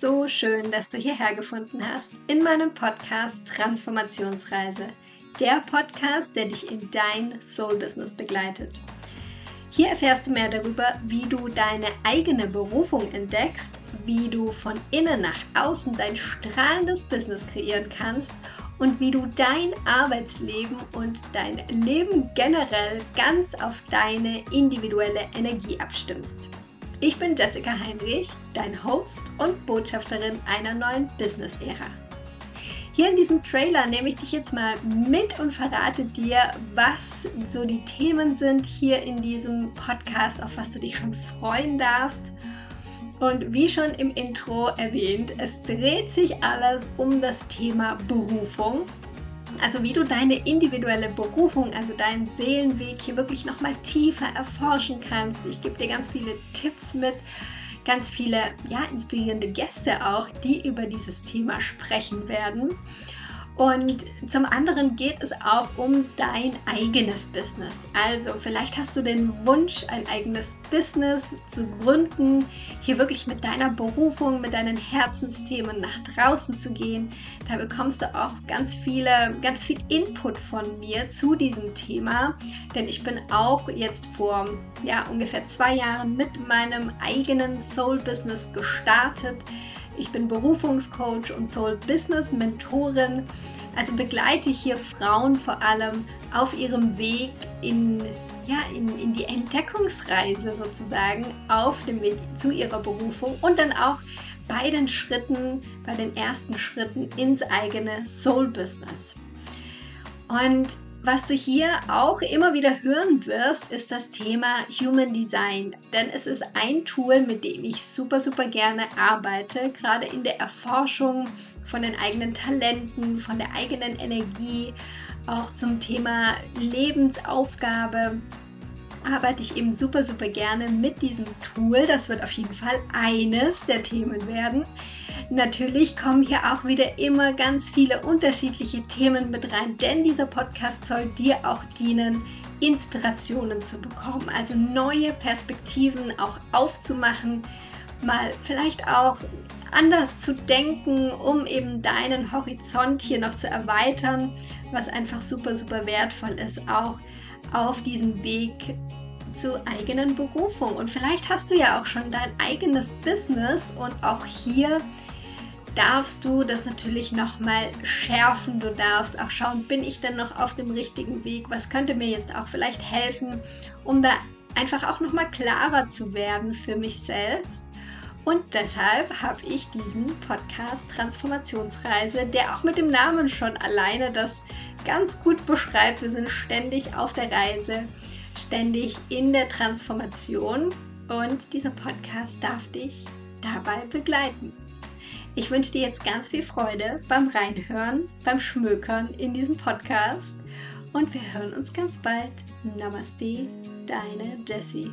so schön, dass du hierher gefunden hast in meinem Podcast Transformationsreise. Der Podcast, der dich in dein Soul-Business begleitet. Hier erfährst du mehr darüber, wie du deine eigene Berufung entdeckst, wie du von innen nach außen dein strahlendes Business kreieren kannst und wie du dein Arbeitsleben und dein Leben generell ganz auf deine individuelle Energie abstimmst. Ich bin Jessica Heinrich, dein Host und Botschafterin einer neuen Business-Ära. Hier in diesem Trailer nehme ich dich jetzt mal mit und verrate dir, was so die Themen sind hier in diesem Podcast, auf was du dich schon freuen darfst. Und wie schon im Intro erwähnt, es dreht sich alles um das Thema Berufung also wie du deine individuelle Berufung, also deinen Seelenweg hier wirklich nochmal tiefer erforschen kannst. Ich gebe dir ganz viele Tipps mit, ganz viele ja, inspirierende Gäste auch, die über dieses Thema sprechen werden. Und zum anderen geht es auch um dein eigenes Business. Also vielleicht hast du den Wunsch, ein eigenes Business zu gründen, hier wirklich mit deiner Berufung, mit deinen Herzensthemen nach draußen zu gehen. Da bekommst du auch ganz viele, ganz viel Input von mir zu diesem Thema. Denn ich bin auch jetzt vor ja, ungefähr zwei Jahren mit meinem eigenen Soul Business gestartet. Ich bin Berufungscoach und Soul Business Mentorin. Also begleite ich hier Frauen vor allem auf ihrem Weg in, ja, in, in die Entdeckungsreise sozusagen, auf dem Weg zu ihrer Berufung und dann auch bei den Schritten, bei den ersten Schritten ins eigene Soul Business. Und was du hier auch immer wieder hören wirst, ist das Thema Human Design. Denn es ist ein Tool, mit dem ich super, super gerne arbeite, gerade in der Erforschung von den eigenen Talenten, von der eigenen Energie, auch zum Thema Lebensaufgabe arbeite ich eben super, super gerne mit diesem Tool. Das wird auf jeden Fall eines der Themen werden. Natürlich kommen hier auch wieder immer ganz viele unterschiedliche Themen mit rein, denn dieser Podcast soll dir auch dienen, Inspirationen zu bekommen, also neue Perspektiven auch aufzumachen, mal vielleicht auch anders zu denken, um eben deinen Horizont hier noch zu erweitern, was einfach super, super wertvoll ist, auch auf diesem Weg zur eigenen Berufung. Und vielleicht hast du ja auch schon dein eigenes Business und auch hier darfst du das natürlich nochmal schärfen. Du darfst auch schauen, bin ich denn noch auf dem richtigen Weg? Was könnte mir jetzt auch vielleicht helfen, um da einfach auch nochmal klarer zu werden für mich selbst? Und deshalb habe ich diesen Podcast Transformationsreise, der auch mit dem Namen schon alleine das ganz gut beschreibt. Wir sind ständig auf der Reise, ständig in der Transformation und dieser Podcast darf dich dabei begleiten. Ich wünsche dir jetzt ganz viel Freude beim Reinhören, beim Schmökern in diesem Podcast und wir hören uns ganz bald. Namaste, deine Jessie.